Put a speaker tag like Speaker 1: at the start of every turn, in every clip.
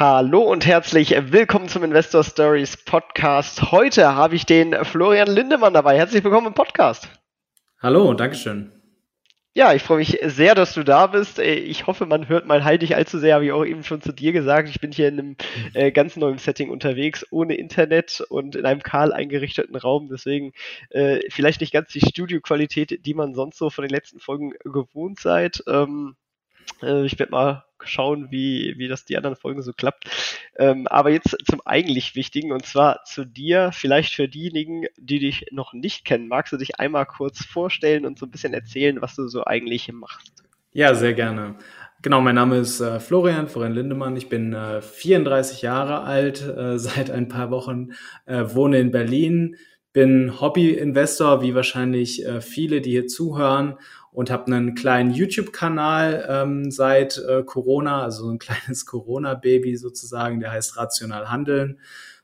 Speaker 1: Hallo und herzlich willkommen zum Investor Stories Podcast. Heute habe ich den Florian Lindemann dabei. Herzlich willkommen im Podcast.
Speaker 2: Hallo und Dankeschön.
Speaker 1: Ja, ich freue mich sehr, dass du da bist. Ich hoffe, man hört mein Halt nicht allzu sehr, habe ich auch eben schon zu dir gesagt. Ich bin hier in einem äh, ganz neuen Setting unterwegs, ohne Internet und in einem kahl eingerichteten Raum. Deswegen äh, vielleicht nicht ganz die Studioqualität, die man sonst so von den letzten Folgen gewohnt seid. Ähm, äh, ich werde mal schauen, wie, wie das die anderen Folgen so klappt. Ähm, aber jetzt zum eigentlich Wichtigen und zwar zu dir, vielleicht für diejenigen, die dich noch nicht kennen. Magst du dich einmal kurz vorstellen und so ein bisschen erzählen, was du so eigentlich machst?
Speaker 2: Ja, sehr gerne. Genau, mein Name ist äh, Florian, Florian Lindemann. Ich bin äh, 34 Jahre alt, äh, seit ein paar Wochen, äh, wohne in Berlin, bin Hobby-Investor, wie wahrscheinlich äh, viele, die hier zuhören und habe einen kleinen YouTube-Kanal ähm, seit äh, Corona, also ein kleines Corona-Baby sozusagen, der heißt Rational Handeln,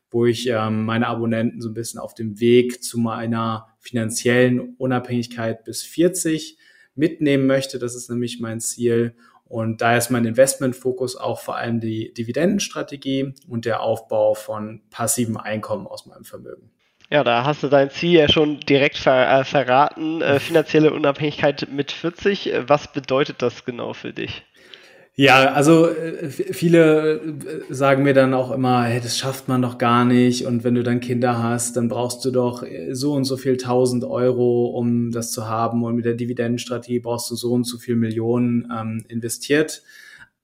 Speaker 2: wo ich ähm, meine Abonnenten so ein bisschen auf dem Weg zu meiner finanziellen Unabhängigkeit bis 40 mitnehmen möchte. Das ist nämlich mein Ziel. Und da ist mein Investmentfokus auch vor allem die Dividendenstrategie und der Aufbau von passivem Einkommen aus meinem Vermögen.
Speaker 1: Ja, da hast du dein Ziel ja schon direkt ver äh, verraten. Äh, finanzielle Unabhängigkeit mit 40. Was bedeutet das genau für dich?
Speaker 2: Ja, also äh, viele äh, sagen mir dann auch immer, hey, das schafft man doch gar nicht. Und wenn du dann Kinder hast, dann brauchst du doch äh, so und so viel tausend Euro, um das zu haben. Und mit der Dividendenstrategie brauchst du so und so viel Millionen ähm, investiert.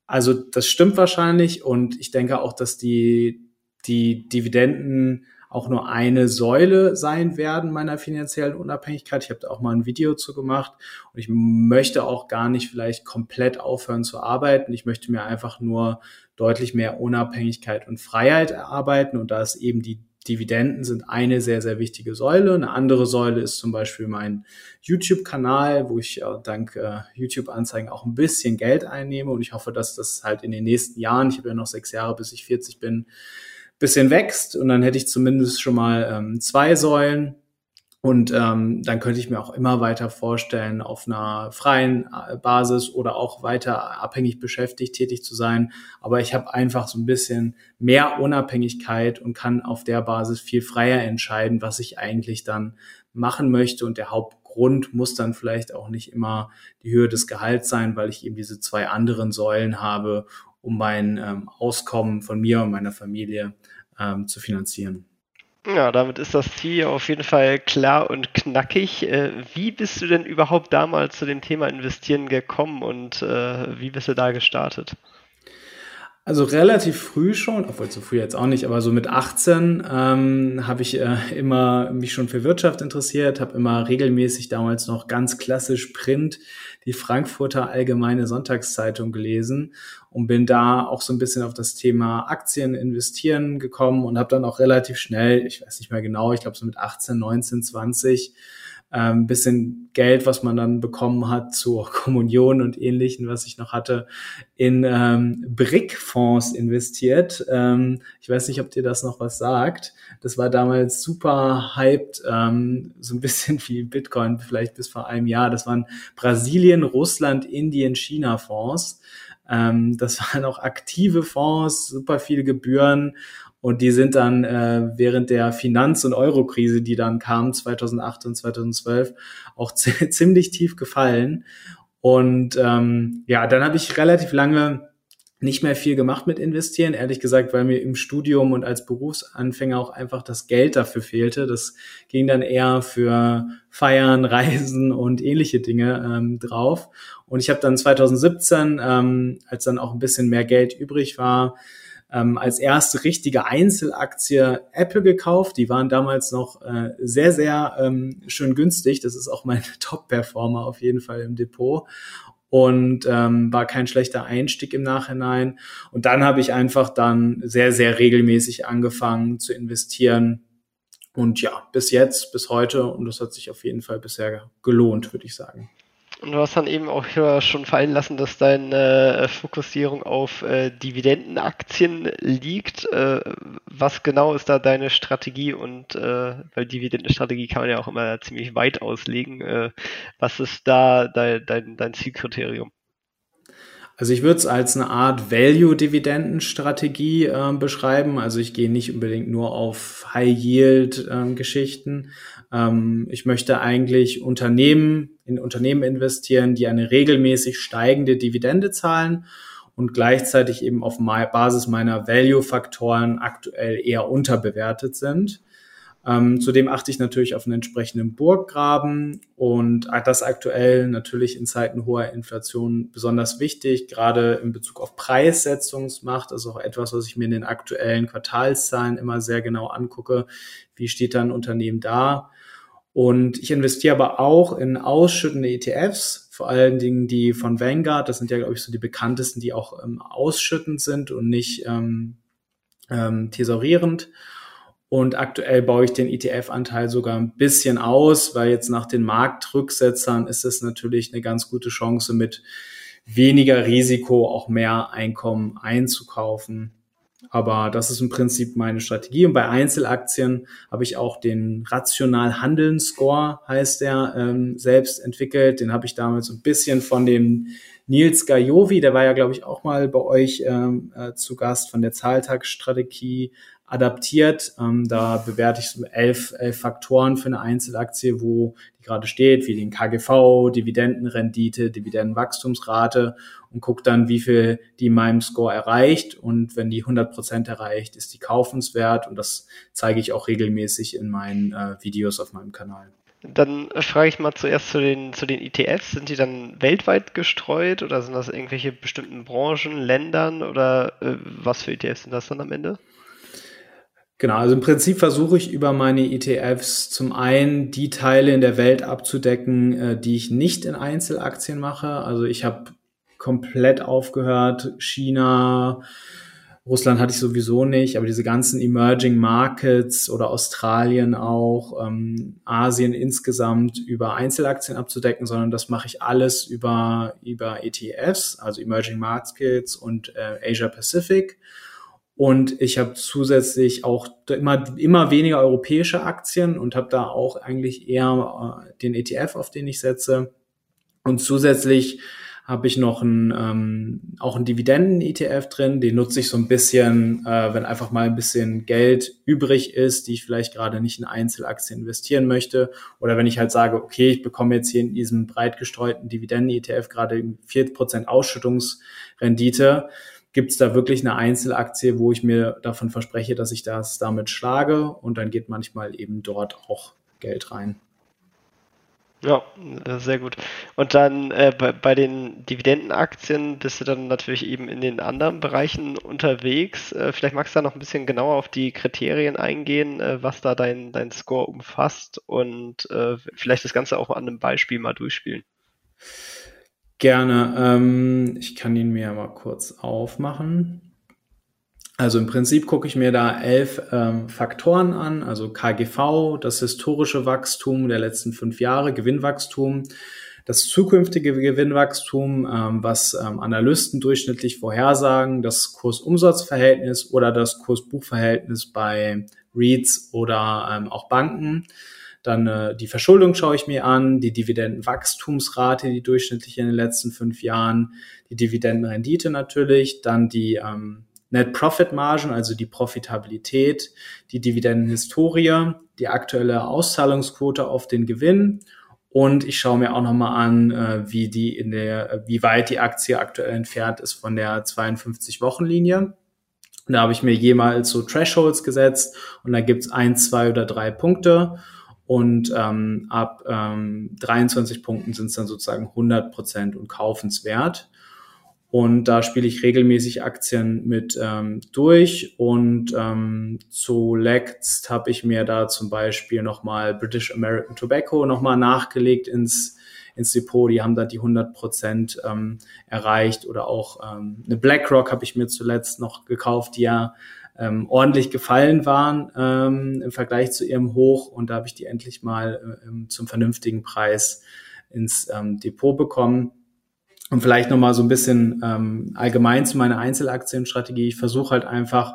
Speaker 2: Also das stimmt wahrscheinlich. Und ich denke auch, dass die, die Dividenden auch nur eine Säule sein werden meiner finanziellen Unabhängigkeit. Ich habe da auch mal ein Video zu gemacht und ich möchte auch gar nicht vielleicht komplett aufhören zu arbeiten. Ich möchte mir einfach nur deutlich mehr Unabhängigkeit und Freiheit erarbeiten und da ist eben die Dividenden sind eine sehr, sehr wichtige Säule. Eine andere Säule ist zum Beispiel mein YouTube-Kanal, wo ich äh, dank äh, YouTube-Anzeigen auch ein bisschen Geld einnehme. Und ich hoffe, dass das halt in den nächsten Jahren, ich habe ja noch sechs Jahre, bis ich 40 bin, bisschen wächst und dann hätte ich zumindest schon mal ähm, zwei Säulen. Und ähm, dann könnte ich mir auch immer weiter vorstellen, auf einer freien äh, Basis oder auch weiter abhängig beschäftigt tätig zu sein. Aber ich habe einfach so ein bisschen mehr Unabhängigkeit und kann auf der Basis viel freier entscheiden, was ich eigentlich dann machen möchte. Und der Hauptgrund muss dann vielleicht auch nicht immer die Höhe des Gehalts sein, weil ich eben diese zwei anderen Säulen habe, um mein ähm, Auskommen von mir und meiner Familie ähm, zu finanzieren.
Speaker 1: Ja, damit ist das Ziel auf jeden Fall klar und knackig. Äh, wie bist du denn überhaupt damals zu dem Thema Investieren gekommen und äh, wie bist du da gestartet?
Speaker 2: Also relativ früh schon, obwohl zu früh jetzt auch nicht, aber so mit 18 ähm, habe ich äh, immer mich schon für Wirtschaft interessiert, habe immer regelmäßig damals noch ganz klassisch Print die Frankfurter Allgemeine Sonntagszeitung gelesen und bin da auch so ein bisschen auf das Thema Aktien investieren gekommen und habe dann auch relativ schnell, ich weiß nicht mehr genau, ich glaube so mit 18, 19, 20 ähm, bisschen Geld, was man dann bekommen hat zur Kommunion und ähnlichen, was ich noch hatte, in ähm, Brick-Fonds investiert. Ähm, ich weiß nicht, ob dir das noch was sagt. Das war damals super hyped, ähm, so ein bisschen wie Bitcoin, vielleicht bis vor einem Jahr. Das waren Brasilien, Russland, Indien, China-Fonds. Ähm, das waren auch aktive Fonds, super viele Gebühren und die sind dann äh, während der Finanz- und Eurokrise, die dann kam 2008 und 2012, auch ziemlich tief gefallen. Und ähm, ja, dann habe ich relativ lange nicht mehr viel gemacht mit investieren, ehrlich gesagt, weil mir im Studium und als Berufsanfänger auch einfach das Geld dafür fehlte. Das ging dann eher für Feiern, Reisen und ähnliche Dinge ähm, drauf. Und ich habe dann 2017, ähm, als dann auch ein bisschen mehr Geld übrig war, ähm, als erste richtige Einzelaktie Apple gekauft. Die waren damals noch äh, sehr, sehr ähm, schön günstig. Das ist auch mein Top-Performer auf jeden Fall im Depot und ähm, war kein schlechter Einstieg im Nachhinein. Und dann habe ich einfach dann sehr, sehr regelmäßig angefangen zu investieren und ja, bis jetzt, bis heute, und das hat sich auf jeden Fall bisher gelohnt, würde ich sagen.
Speaker 1: Und du hast dann eben auch schon fallen lassen, dass deine äh, Fokussierung auf äh, Dividendenaktien liegt. Äh, was genau ist da deine Strategie? Und äh, weil Dividendenstrategie kann man ja auch immer ziemlich weit auslegen. Was ist da dein, dein, dein Zielkriterium?
Speaker 2: Also ich würde es als eine Art Value-Dividendenstrategie äh, beschreiben. Also ich gehe nicht unbedingt nur auf High-Yield-Geschichten. Ähm, ich möchte eigentlich Unternehmen in Unternehmen investieren, die eine regelmäßig steigende Dividende zahlen und gleichzeitig eben auf Basis meiner Value-Faktoren aktuell eher unterbewertet sind. Ähm, zudem achte ich natürlich auf einen entsprechenden Burggraben und das aktuell natürlich in Zeiten hoher Inflation besonders wichtig, gerade in Bezug auf Preissetzungsmacht. Ist auch etwas, was ich mir in den aktuellen Quartalszahlen immer sehr genau angucke. Wie steht dann ein Unternehmen da? Und ich investiere aber auch in ausschüttende ETFs, vor allen Dingen die von Vanguard. Das sind ja, glaube ich, so die bekanntesten, die auch ähm, ausschüttend sind und nicht ähm, ähm, thesaurierend. Und aktuell baue ich den ETF-Anteil sogar ein bisschen aus, weil jetzt nach den Marktrücksetzern ist es natürlich eine ganz gute Chance, mit weniger Risiko auch mehr Einkommen einzukaufen. Aber das ist im Prinzip meine Strategie. Und bei Einzelaktien habe ich auch den Rational Handeln Score, heißt der, ähm, selbst entwickelt. Den habe ich damals ein bisschen von dem Nils Gajovi, der war ja, glaube ich, auch mal bei euch ähm, äh, zu Gast von der Zahltagsstrategie adaptiert. Ähm, da bewerte ich so elf, elf Faktoren für eine Einzelaktie, wo die gerade steht, wie den KGV, Dividendenrendite, Dividendenwachstumsrate und gucke dann, wie viel die in meinem Score erreicht. Und wenn die 100 Prozent erreicht, ist die kaufenswert. Und das zeige ich auch regelmäßig in meinen äh, Videos auf meinem Kanal.
Speaker 1: Dann frage ich mal zuerst zu den, zu den ETFs. Sind die dann weltweit gestreut oder sind das irgendwelche bestimmten Branchen, Ländern oder äh, was für ETFs sind das dann am Ende?
Speaker 2: Genau, also im Prinzip versuche ich über meine ETFs zum einen die Teile in der Welt abzudecken, äh, die ich nicht in Einzelaktien mache. Also ich habe komplett aufgehört, China, Russland hatte ich sowieso nicht, aber diese ganzen Emerging Markets oder Australien auch, ähm, Asien insgesamt über Einzelaktien abzudecken, sondern das mache ich alles über, über ETFs, also Emerging Markets und äh, Asia Pacific. Und ich habe zusätzlich auch immer, immer weniger europäische Aktien und habe da auch eigentlich eher äh, den ETF, auf den ich setze. Und zusätzlich habe ich noch einen, ähm, auch einen Dividenden-ETF drin. Den nutze ich so ein bisschen, äh, wenn einfach mal ein bisschen Geld übrig ist, die ich vielleicht gerade nicht in Einzelaktien investieren möchte. Oder wenn ich halt sage, okay, ich bekomme jetzt hier in diesem breit gestreuten Dividenden-ETF gerade 4% Ausschüttungsrendite gibt es da wirklich eine Einzelaktie, wo ich mir davon verspreche, dass ich das damit schlage und dann geht manchmal eben dort auch Geld rein.
Speaker 1: Ja, sehr gut. Und dann äh, bei, bei, den Dividendenaktien bist du dann natürlich eben in den anderen Bereichen unterwegs. Äh, vielleicht magst du da noch ein bisschen genauer auf die Kriterien eingehen, äh, was da dein, dein Score umfasst und äh, vielleicht das Ganze auch an einem Beispiel mal durchspielen.
Speaker 2: Gerne. Ähm, ich kann ihn mir mal kurz aufmachen. Also im Prinzip gucke ich mir da elf ähm, Faktoren an, also KGV, das historische Wachstum der letzten fünf Jahre, Gewinnwachstum, das zukünftige Gewinnwachstum, ähm, was ähm, Analysten durchschnittlich vorhersagen, das Kurs-Umsatz-Verhältnis oder das Kurs-Buch-Verhältnis bei REITs oder ähm, auch Banken. Dann äh, die Verschuldung schaue ich mir an, die Dividendenwachstumsrate, die durchschnittlich in den letzten fünf Jahren, die Dividendenrendite natürlich, dann die ähm, Net Profit Margin, also die Profitabilität, die Dividendenhistorie, die aktuelle Auszahlungsquote auf den Gewinn und ich schaue mir auch nochmal an, äh, wie die in der, wie weit die Aktie aktuell entfernt ist von der 52-Wochen-Linie. Da habe ich mir jemals so Thresholds gesetzt und da gibt's ein, zwei oder drei Punkte und ähm, ab ähm, 23 Punkten sind es dann sozusagen 100 Prozent und kaufenswert. Und da spiele ich regelmäßig Aktien mit ähm, durch. Und ähm, zuletzt habe ich mir da zum Beispiel nochmal British American Tobacco nochmal nachgelegt ins, ins Depot. Die haben da die 100 Prozent ähm, erreicht. Oder auch ähm, eine BlackRock habe ich mir zuletzt noch gekauft, die ja ähm, ordentlich gefallen waren ähm, im Vergleich zu ihrem Hoch. Und da habe ich die endlich mal äh, zum vernünftigen Preis ins ähm, Depot bekommen. Und vielleicht nochmal so ein bisschen ähm, allgemein zu meiner Einzelaktienstrategie. Ich versuche halt einfach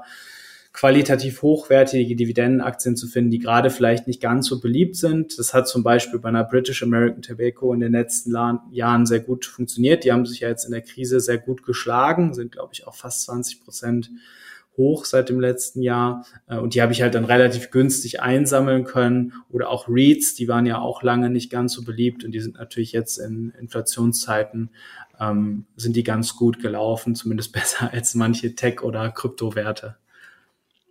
Speaker 2: qualitativ hochwertige Dividendenaktien zu finden, die gerade vielleicht nicht ganz so beliebt sind. Das hat zum Beispiel bei einer British American Tobacco in den letzten Jahren sehr gut funktioniert. Die haben sich ja jetzt in der Krise sehr gut geschlagen, sind, glaube ich, auch fast 20 Prozent hoch seit dem letzten Jahr. Äh, und die habe ich halt dann relativ günstig einsammeln können. Oder auch REITs, die waren ja auch lange nicht ganz so beliebt und die sind natürlich jetzt in Inflationszeiten, ähm, sind die ganz gut gelaufen, zumindest besser als manche Tech- oder Kryptowerte.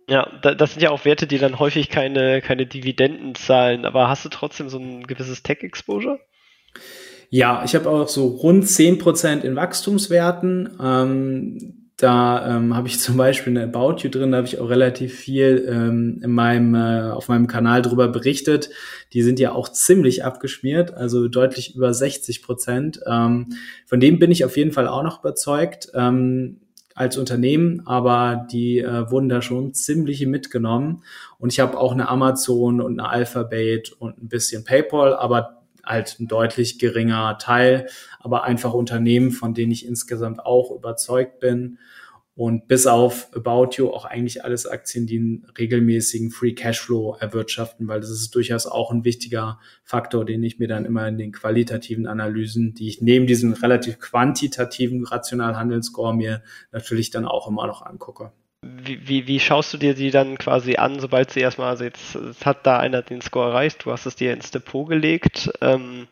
Speaker 1: Ja, das sind ja auch Werte, die dann häufig keine, keine Dividenden zahlen, aber hast du trotzdem so ein gewisses Tech-Exposure?
Speaker 2: Ja, ich habe auch so rund zehn Prozent in Wachstumswerten. Ähm, da ähm, habe ich zum Beispiel eine About You drin, da habe ich auch relativ viel ähm, in meinem, äh, auf meinem Kanal drüber berichtet. Die sind ja auch ziemlich abgeschmiert, also deutlich über 60 Prozent. Ähm, von dem bin ich auf jeden Fall auch noch überzeugt. Ähm, als Unternehmen, aber die äh, wurden da schon ziemlich mitgenommen. Und ich habe auch eine Amazon und eine Alphabet und ein bisschen PayPal, aber halt ein deutlich geringer Teil, aber einfach Unternehmen, von denen ich insgesamt auch überzeugt bin. Und bis auf About You auch eigentlich alles Aktien, die einen regelmäßigen Free Cashflow erwirtschaften, weil das ist durchaus auch ein wichtiger Faktor, den ich mir dann immer in den qualitativen Analysen, die ich neben diesem relativ quantitativen rational Handelsscore mir natürlich dann auch immer noch angucke.
Speaker 1: Wie, wie, schaust du dir die dann quasi an, sobald sie erstmal, also jetzt, jetzt hat da einer den Score erreicht, du hast es dir ins Depot gelegt. Ähm,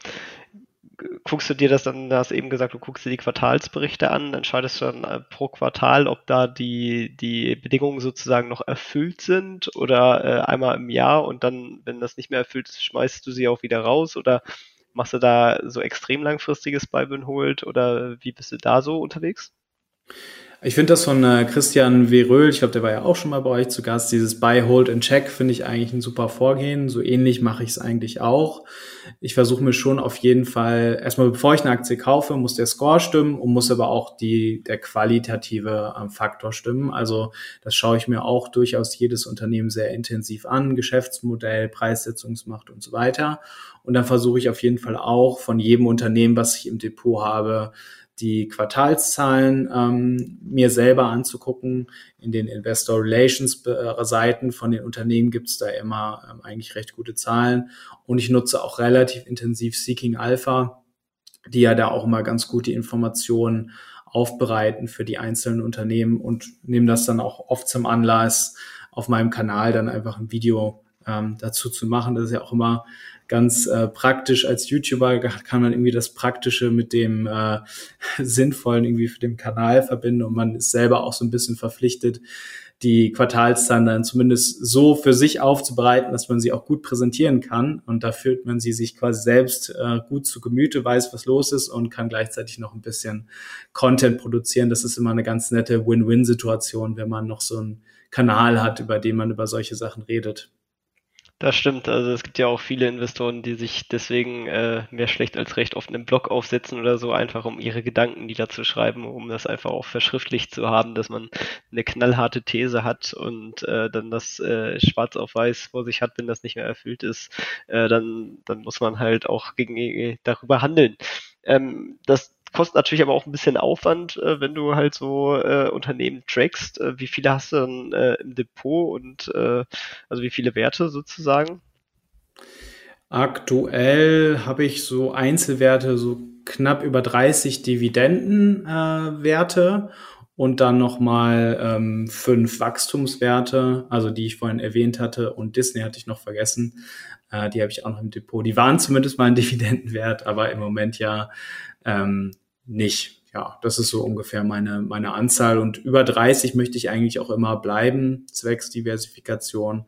Speaker 1: guckst du dir das dann, du hast eben gesagt, du guckst dir die Quartalsberichte an, entscheidest du dann äh, pro Quartal, ob da die, die Bedingungen sozusagen noch erfüllt sind oder äh, einmal im Jahr und dann, wenn das nicht mehr erfüllt ist, schmeißt du sie auch wieder raus oder machst du da so extrem langfristiges and Hold oder wie bist du da so unterwegs?
Speaker 2: Ich finde das von äh, Christian Veröhl, ich glaube, der war ja auch schon mal bei euch zu Gast, dieses Buy, Hold and Check finde ich eigentlich ein super Vorgehen. So ähnlich mache ich es eigentlich auch. Ich versuche mir schon auf jeden Fall, erstmal bevor ich eine Aktie kaufe, muss der Score stimmen und muss aber auch die, der qualitative äh, Faktor stimmen. Also das schaue ich mir auch durchaus jedes Unternehmen sehr intensiv an, Geschäftsmodell, Preissetzungsmacht und so weiter. Und dann versuche ich auf jeden Fall auch von jedem Unternehmen, was ich im Depot habe, die Quartalszahlen ähm, mir selber anzugucken. In den Investor Relations äh, Seiten von den Unternehmen gibt es da immer ähm, eigentlich recht gute Zahlen. Und ich nutze auch relativ intensiv Seeking Alpha, die ja da auch immer ganz gute Informationen aufbereiten für die einzelnen Unternehmen und nehme das dann auch oft zum Anlass, auf meinem Kanal dann einfach ein Video ähm, dazu zu machen. Das ist ja auch immer ganz äh, praktisch als YouTuber kann man irgendwie das Praktische mit dem äh, Sinnvollen irgendwie für den Kanal verbinden und man ist selber auch so ein bisschen verpflichtet, die Quartalszahlen dann zumindest so für sich aufzubereiten, dass man sie auch gut präsentieren kann. Und da fühlt man sie sich quasi selbst äh, gut zu Gemüte, weiß, was los ist und kann gleichzeitig noch ein bisschen Content produzieren. Das ist immer eine ganz nette Win-Win-Situation, wenn man noch so einen Kanal hat, über den man über solche Sachen redet.
Speaker 1: Das stimmt. Also es gibt ja auch viele Investoren, die sich deswegen äh, mehr schlecht als recht oft einen Blog aufsetzen oder so, einfach um ihre Gedanken niederzuschreiben, um das einfach auch verschriftlicht zu haben, dass man eine knallharte These hat und äh, dann das äh, schwarz auf weiß vor sich hat, wenn das nicht mehr erfüllt ist, äh, dann, dann muss man halt auch gegen, äh, darüber handeln. Ähm, das kostet natürlich aber auch ein bisschen Aufwand, äh, wenn du halt so äh, Unternehmen trackst. Äh, wie viele hast du dann äh, im Depot und äh, also wie viele Werte sozusagen?
Speaker 2: Aktuell habe ich so Einzelwerte, so knapp über 30 Dividendenwerte äh, und dann nochmal ähm, fünf Wachstumswerte, also die ich vorhin erwähnt hatte und Disney hatte ich noch vergessen. Äh, die habe ich auch noch im Depot. Die waren zumindest mal ein Dividendenwert, aber im Moment ja ähm, nicht. Ja, das ist so ungefähr meine, meine Anzahl. Und über 30 möchte ich eigentlich auch immer bleiben, zwecks Diversifikation.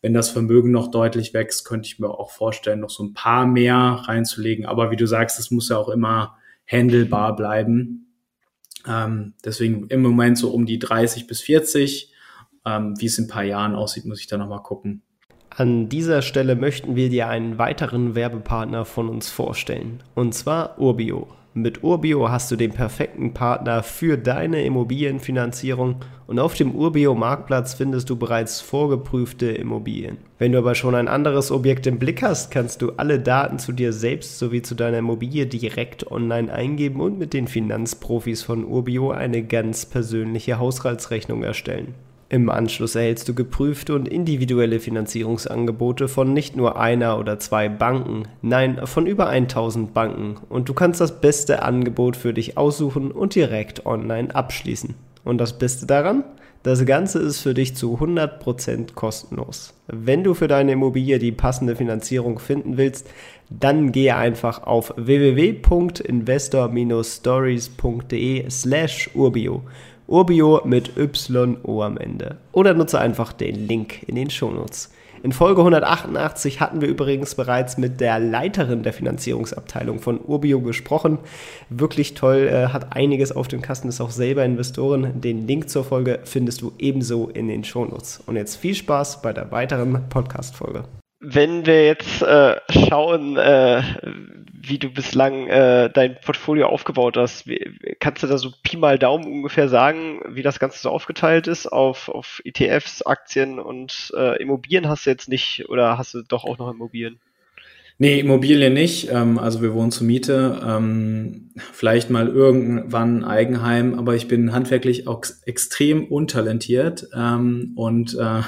Speaker 2: Wenn das Vermögen noch deutlich wächst, könnte ich mir auch vorstellen, noch so ein paar mehr reinzulegen. Aber wie du sagst, es muss ja auch immer handelbar bleiben. Ähm, deswegen im Moment so um die 30 bis 40. Ähm, wie es in ein paar Jahren aussieht, muss ich da nochmal gucken.
Speaker 1: An dieser Stelle möchten wir dir einen weiteren Werbepartner von uns vorstellen, und zwar Urbio. Mit Urbio hast du den perfekten Partner für deine Immobilienfinanzierung und auf dem Urbio Marktplatz findest du bereits vorgeprüfte Immobilien. Wenn du aber schon ein anderes Objekt im Blick hast, kannst du alle Daten zu dir selbst sowie zu deiner Immobilie direkt online eingeben und mit den Finanzprofis von Urbio eine ganz persönliche Haushaltsrechnung erstellen. Im Anschluss erhältst du geprüfte und individuelle Finanzierungsangebote von nicht nur einer oder zwei Banken, nein, von über 1000 Banken und du kannst das beste Angebot für dich aussuchen und direkt online abschließen. Und das Beste daran? Das Ganze ist für dich zu 100% kostenlos. Wenn du für deine Immobilie die passende Finanzierung finden willst, dann gehe einfach auf www.investor-stories.de slash urbio mit YO am Ende. Oder nutze einfach den Link in den Shownotes. In Folge 188 hatten wir übrigens bereits mit der Leiterin der Finanzierungsabteilung von Urbio gesprochen. Wirklich toll, äh, hat einiges auf dem Kasten, ist auch selber Investoren. Den Link zur Folge findest du ebenso in den Shownotes. Und jetzt viel Spaß bei der weiteren Podcast-Folge. Wenn wir jetzt äh, schauen, äh, wie du bislang äh, dein Portfolio aufgebaut hast, wie, kannst du da so Pi mal Daumen ungefähr sagen, wie das Ganze so aufgeteilt ist auf, auf ETFs, Aktien und äh, Immobilien hast du jetzt nicht oder hast du doch auch noch Immobilien?
Speaker 2: Nee, Immobilien nicht. Ähm, also wir wohnen zur Miete. Ähm, vielleicht mal irgendwann ein Eigenheim, aber ich bin handwerklich auch extrem untalentiert ähm, und äh,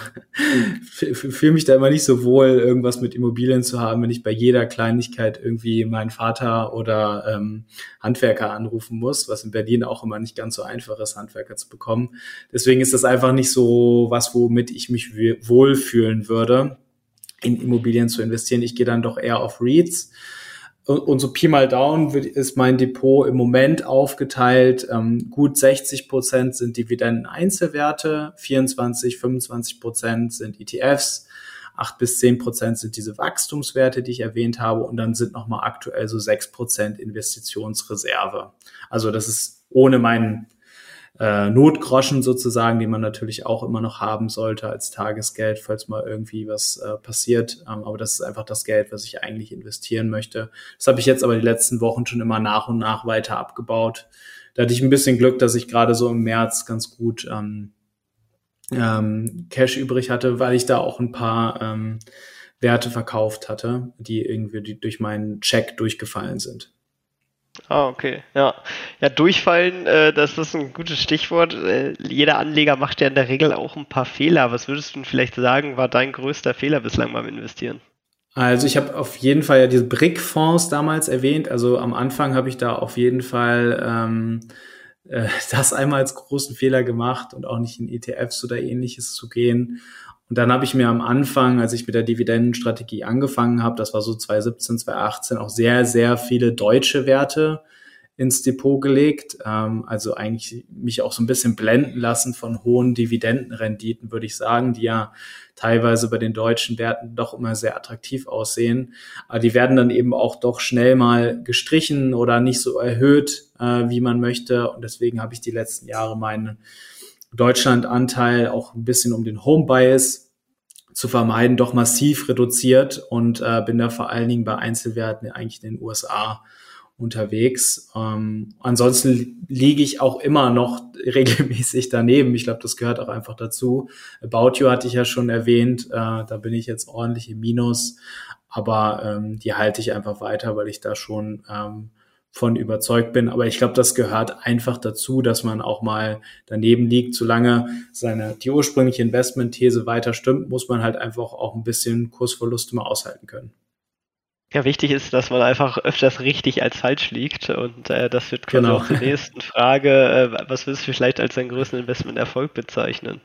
Speaker 2: fühle mich da immer nicht so wohl, irgendwas mit Immobilien zu haben, wenn ich bei jeder Kleinigkeit irgendwie meinen Vater oder ähm, Handwerker anrufen muss, was in Berlin auch immer nicht ganz so einfach ist, Handwerker zu bekommen. Deswegen ist das einfach nicht so was, womit ich mich wohlfühlen würde in Immobilien zu investieren. Ich gehe dann doch eher auf REITs. Und, so Pi mal Down ist mein Depot im Moment aufgeteilt. Ähm, gut 60 Prozent sind Dividenden-Einzelwerte, 24, 25 Prozent sind ETFs, 8 bis 10 Prozent sind diese Wachstumswerte, die ich erwähnt habe. Und dann sind nochmal aktuell so 6 Prozent Investitionsreserve. Also das ist ohne meinen äh, Notgroschen sozusagen, die man natürlich auch immer noch haben sollte als Tagesgeld, falls mal irgendwie was äh, passiert. Ähm, aber das ist einfach das Geld, was ich eigentlich investieren möchte. Das habe ich jetzt aber die letzten Wochen schon immer nach und nach weiter abgebaut. Da hatte ich ein bisschen Glück, dass ich gerade so im März ganz gut ähm, ähm, Cash übrig hatte, weil ich da auch ein paar ähm, Werte verkauft hatte, die irgendwie durch meinen Check durchgefallen sind.
Speaker 1: Ah, okay. Ja. Ja, durchfallen, äh, das ist ein gutes Stichwort. Äh, jeder Anleger macht ja in der Regel auch ein paar Fehler. Was würdest du denn vielleicht sagen, war dein größter Fehler bislang beim Investieren?
Speaker 2: Also ich habe auf jeden Fall ja diese Brick-Fonds damals erwähnt. Also am Anfang habe ich da auf jeden Fall ähm, äh, das einmal als großen Fehler gemacht und auch nicht in ETFs oder ähnliches zu gehen. Und dann habe ich mir am Anfang, als ich mit der Dividendenstrategie angefangen habe, das war so 2017, 2018, auch sehr, sehr viele deutsche Werte ins Depot gelegt. Ähm, also eigentlich mich auch so ein bisschen blenden lassen von hohen Dividendenrenditen, würde ich sagen, die ja teilweise bei den deutschen Werten doch immer sehr attraktiv aussehen. Aber die werden dann eben auch doch schnell mal gestrichen oder nicht so erhöht, äh, wie man möchte. Und deswegen habe ich die letzten Jahre meinen Deutschland-Anteil auch ein bisschen um den Home-Bias zu vermeiden, doch massiv reduziert und äh, bin da vor allen Dingen bei Einzelwerten eigentlich in den USA unterwegs. Ähm, ansonsten liege ich auch immer noch regelmäßig daneben. Ich glaube, das gehört auch einfach dazu. About You hatte ich ja schon erwähnt, äh, da bin ich jetzt ordentlich im Minus, aber ähm, die halte ich einfach weiter, weil ich da schon ähm, von überzeugt bin. Aber ich glaube, das gehört einfach dazu, dass man auch mal daneben liegt. Solange seine, die ursprüngliche Investmentthese weiter stimmt, muss man halt einfach auch ein bisschen Kursverluste mal aushalten können.
Speaker 1: Ja, wichtig ist, dass man einfach öfters richtig als falsch liegt. Und äh, das wird quasi genau. auch zur nächsten Frage. Äh, was willst du vielleicht als deinen größten Investmenterfolg bezeichnen?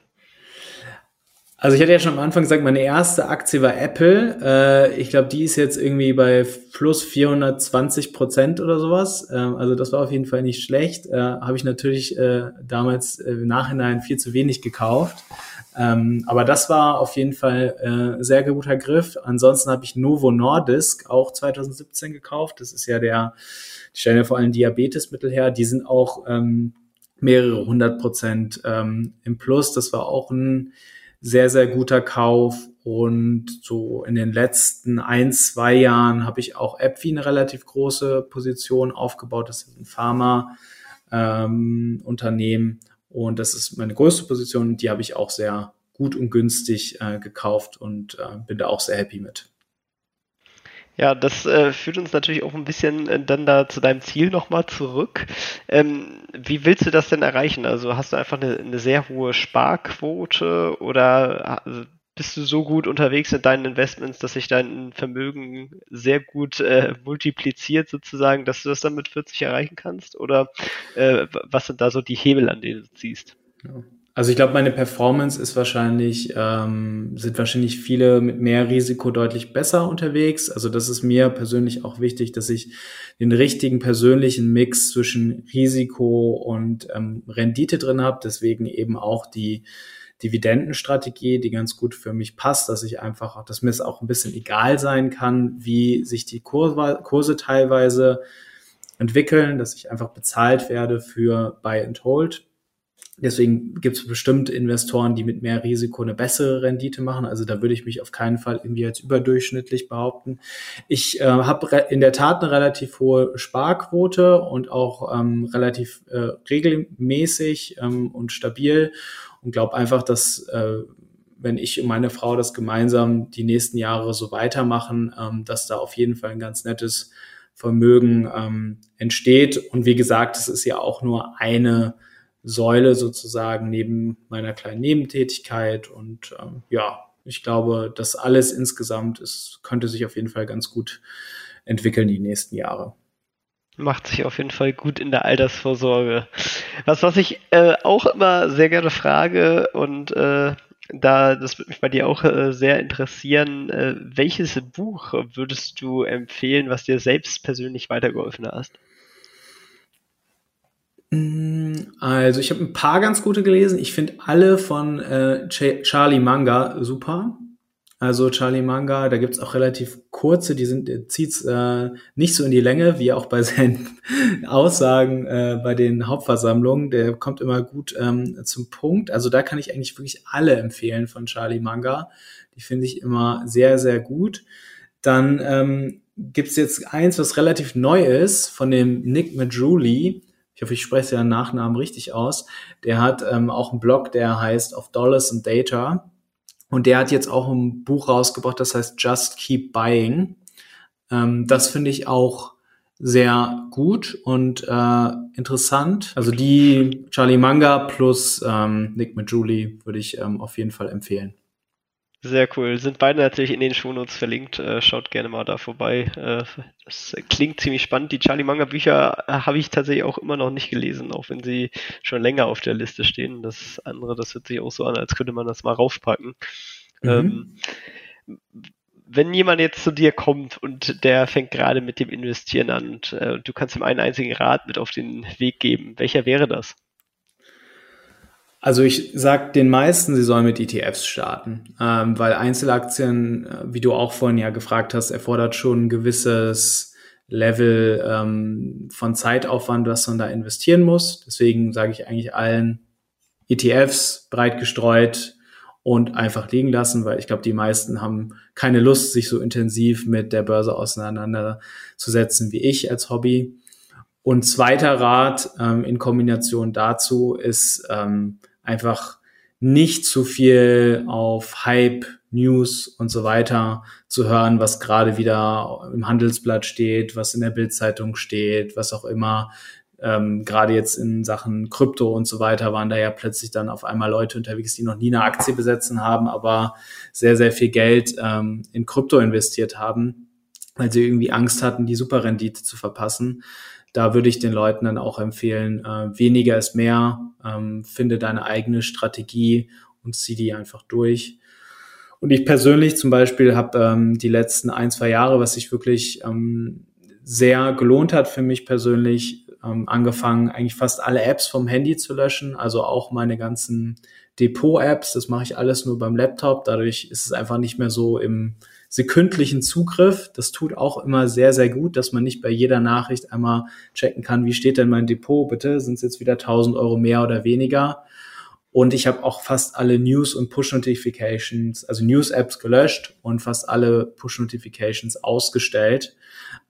Speaker 2: Also ich hatte ja schon am Anfang gesagt, meine erste Aktie war Apple. Äh, ich glaube, die ist jetzt irgendwie bei plus 420 Prozent oder sowas. Ähm, also das war auf jeden Fall nicht schlecht. Äh, Habe ich natürlich äh, damals im Nachhinein viel zu wenig gekauft. Ähm, aber das war auf jeden Fall äh, sehr guter Griff. Ansonsten habe ich Novo Nordisk auch 2017 gekauft. Das ist ja der, die stellen ja vor allem Diabetesmittel her. Die sind auch ähm, mehrere hundert Prozent im Plus. Das war auch ein sehr, sehr guter Kauf. und so in den letzten ein, zwei Jahren habe ich auch AppWi eine relativ große Position aufgebaut. Das ist ein Pharma-Unternehmen. Ähm, und das ist meine größte Position. Die habe ich auch sehr gut und günstig äh, gekauft und äh, bin da auch sehr happy mit.
Speaker 1: Ja, das äh, führt uns natürlich auch ein bisschen äh, dann da zu deinem Ziel nochmal zurück. Ähm, wie willst du das denn erreichen? Also hast du einfach eine, eine sehr hohe Sparquote oder also bist du so gut unterwegs in deinen Investments, dass sich dein Vermögen sehr gut äh, multipliziert sozusagen, dass du das dann mit 40 erreichen kannst? Oder äh, was sind da so die Hebel, an denen du ziehst?
Speaker 2: Also ich glaube, meine Performance ist wahrscheinlich, ähm, sind wahrscheinlich viele mit mehr Risiko deutlich besser unterwegs. Also das ist mir persönlich auch wichtig, dass ich den richtigen persönlichen Mix zwischen Risiko und ähm, Rendite drin habe. Deswegen eben auch die Dividendenstrategie, die ganz gut für mich passt, dass ich einfach, dass mir es auch ein bisschen egal sein kann, wie sich die Kurse, Kurse teilweise entwickeln, dass ich einfach bezahlt werde für Buy and Hold Deswegen gibt es bestimmt Investoren, die mit mehr Risiko eine bessere Rendite machen. Also da würde ich mich auf keinen Fall irgendwie als überdurchschnittlich behaupten. Ich äh, habe in der Tat eine relativ hohe Sparquote und auch ähm, relativ äh, regelmäßig ähm, und stabil und glaube einfach, dass äh, wenn ich und meine Frau das gemeinsam die nächsten Jahre so weitermachen, ähm, dass da auf jeden Fall ein ganz nettes Vermögen ähm, entsteht. Und wie gesagt, es ist ja auch nur eine Säule sozusagen neben meiner kleinen Nebentätigkeit. Und ähm, ja, ich glaube, das alles insgesamt ist, könnte sich auf jeden Fall ganz gut entwickeln die nächsten Jahre.
Speaker 1: Macht sich auf jeden Fall gut in der Altersvorsorge. Was, was ich äh, auch immer sehr gerne frage und äh, da, das würde mich bei dir auch äh, sehr interessieren, äh, welches Buch würdest du empfehlen, was dir selbst persönlich weitergeholfen hast?
Speaker 2: Also ich habe ein paar ganz gute gelesen. Ich finde alle von äh, Charlie Manga super. Also Charlie Manga, da gibt's auch relativ kurze, die sind zieht's äh, nicht so in die Länge, wie auch bei seinen Aussagen äh, bei den Hauptversammlungen. Der kommt immer gut ähm, zum Punkt. Also da kann ich eigentlich wirklich alle empfehlen von Charlie Manga. Die finde ich immer sehr, sehr gut. Dann ähm, gibt's jetzt eins, was relativ neu ist, von dem Nick Majuli ich hoffe, ich spreche seinen Nachnamen richtig aus, der hat ähm, auch einen Blog, der heißt Of Dollars and Data. Und der hat jetzt auch ein Buch rausgebracht, das heißt Just Keep Buying. Ähm, das finde ich auch sehr gut und äh, interessant. Also die Charlie Manga plus ähm, Nick Majuli würde ich ähm, auf jeden Fall empfehlen.
Speaker 1: Sehr cool. Sind beide natürlich in den Shownotes verlinkt. Äh, schaut gerne mal da vorbei. Äh, das klingt ziemlich spannend. Die Charlie Manga Bücher äh, habe ich tatsächlich auch immer noch nicht gelesen, auch wenn sie schon länger auf der Liste stehen. Das andere, das hört sich auch so an, als könnte man das mal raufpacken. Mhm. Ähm, wenn jemand jetzt zu dir kommt und der fängt gerade mit dem Investieren an und äh, du kannst ihm einen einzigen Rat mit auf den Weg geben, welcher wäre das?
Speaker 2: Also ich sag den meisten, sie sollen mit ETFs starten, ähm, weil Einzelaktien, äh, wie du auch vorhin ja gefragt hast, erfordert schon ein gewisses Level ähm, von Zeitaufwand, was man da investieren muss. Deswegen sage ich eigentlich allen ETFs breit gestreut und einfach liegen lassen, weil ich glaube, die meisten haben keine Lust, sich so intensiv mit der Börse auseinanderzusetzen wie ich als Hobby. Und zweiter Rat ähm, in Kombination dazu ist, ähm, einfach nicht zu viel auf Hype, News und so weiter zu hören, was gerade wieder im Handelsblatt steht, was in der Bildzeitung steht, was auch immer. Ähm, gerade jetzt in Sachen Krypto und so weiter waren da ja plötzlich dann auf einmal Leute unterwegs, die noch nie eine Aktie besetzen haben, aber sehr, sehr viel Geld ähm, in Krypto investiert haben, weil sie irgendwie Angst hatten, die Superrendite zu verpassen da würde ich den Leuten dann auch empfehlen, äh, weniger ist mehr, ähm, finde deine eigene Strategie und zieh die einfach durch. Und ich persönlich zum Beispiel habe ähm, die letzten ein, zwei Jahre, was sich wirklich ähm, sehr gelohnt hat für mich persönlich, ähm, angefangen, eigentlich fast alle Apps vom Handy zu löschen, also auch meine ganzen Depot-Apps, das mache ich alles nur beim Laptop, dadurch ist es einfach nicht mehr so im sekündlichen Zugriff. Das tut auch immer sehr, sehr gut, dass man nicht bei jeder Nachricht einmal checken kann, wie steht denn mein Depot bitte? Sind es jetzt wieder 1000 Euro mehr oder weniger? Und ich habe auch fast alle News- und Push-Notifications, also News-Apps gelöscht und fast alle Push-Notifications ausgestellt,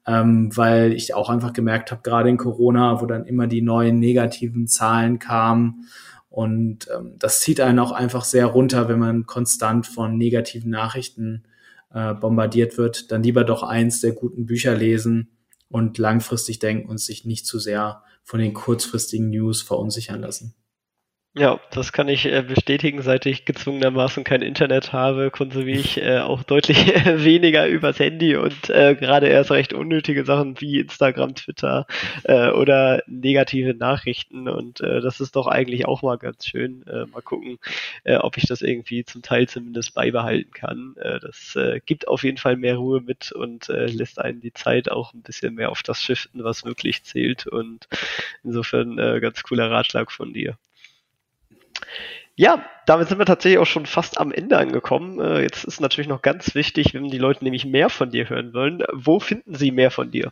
Speaker 2: ähm, weil ich auch einfach gemerkt habe, gerade in Corona, wo dann immer die neuen negativen Zahlen kamen, und ähm, das zieht einen auch einfach sehr runter, wenn man konstant von negativen Nachrichten äh, bombardiert wird. Dann lieber doch eins der guten Bücher lesen und langfristig denken und sich nicht zu sehr von den kurzfristigen News verunsichern lassen.
Speaker 1: Ja, das kann ich äh, bestätigen. Seit ich gezwungenermaßen kein Internet habe, konsumiere ich äh, auch deutlich weniger übers Handy und äh, gerade erst recht unnötige Sachen wie Instagram, Twitter oder negative Nachrichten. Und das ist doch eigentlich auch mal ganz schön. Mal gucken, ob ich das irgendwie zum Teil zumindest beibehalten kann. Das gibt auf jeden Fall mehr Ruhe mit und lässt einen die Zeit auch ein bisschen mehr auf das shiften, was wirklich zählt. Und insofern ganz cooler Ratschlag von dir. Ja, damit sind wir tatsächlich auch schon fast am Ende angekommen. Äh, jetzt ist natürlich noch ganz wichtig, wenn die Leute nämlich mehr von dir hören wollen. Wo finden sie mehr von dir?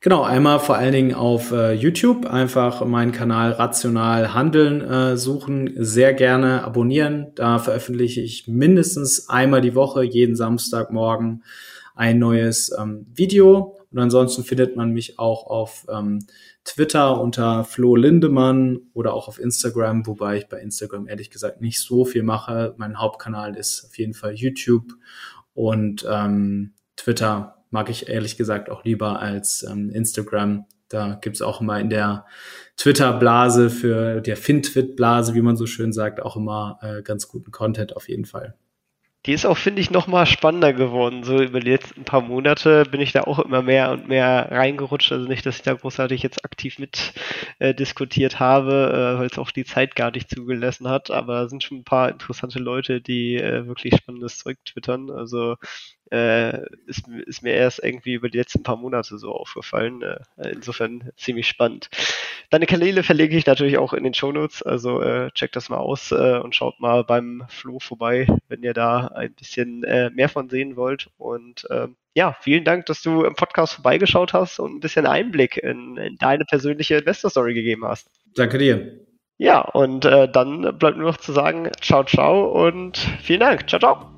Speaker 2: Genau, einmal vor allen Dingen auf äh, YouTube einfach meinen Kanal Rational Handeln äh, suchen, sehr gerne abonnieren. Da veröffentliche ich mindestens einmal die Woche, jeden Samstagmorgen, ein neues ähm, Video. Und ansonsten findet man mich auch auf ähm, Twitter unter Flo Lindemann oder auch auf Instagram, wobei ich bei Instagram ehrlich gesagt nicht so viel mache. Mein Hauptkanal ist auf jeden Fall YouTube und ähm, Twitter mag ich ehrlich gesagt auch lieber als ähm, Instagram. Da gibt's auch immer in der Twitter-Blase für der FinTwit-Blase, wie man so schön sagt, auch immer äh, ganz guten Content auf jeden Fall
Speaker 1: die ist auch, finde ich, noch mal spannender geworden. So über die letzten paar Monate bin ich da auch immer mehr und mehr reingerutscht. Also nicht, dass ich da großartig jetzt aktiv mit äh, diskutiert habe, äh, weil es auch die Zeit gar nicht zugelassen hat. Aber es sind schon ein paar interessante Leute, die äh, wirklich spannendes Zeug twittern. Also äh, ist, ist mir erst irgendwie über die letzten paar Monate so aufgefallen. Äh, insofern ziemlich spannend. Deine Kanäle verlege ich natürlich auch in den Shownotes, also äh, checkt das mal aus äh, und schaut mal beim Flo vorbei, wenn ihr da ein bisschen äh, mehr von sehen wollt. Und ähm, ja, vielen Dank, dass du im Podcast vorbeigeschaut hast und ein bisschen Einblick in, in deine persönliche Investor-Story gegeben hast.
Speaker 2: Danke dir.
Speaker 1: Ja, und äh, dann bleibt nur noch zu sagen, ciao, ciao und vielen Dank. Ciao, ciao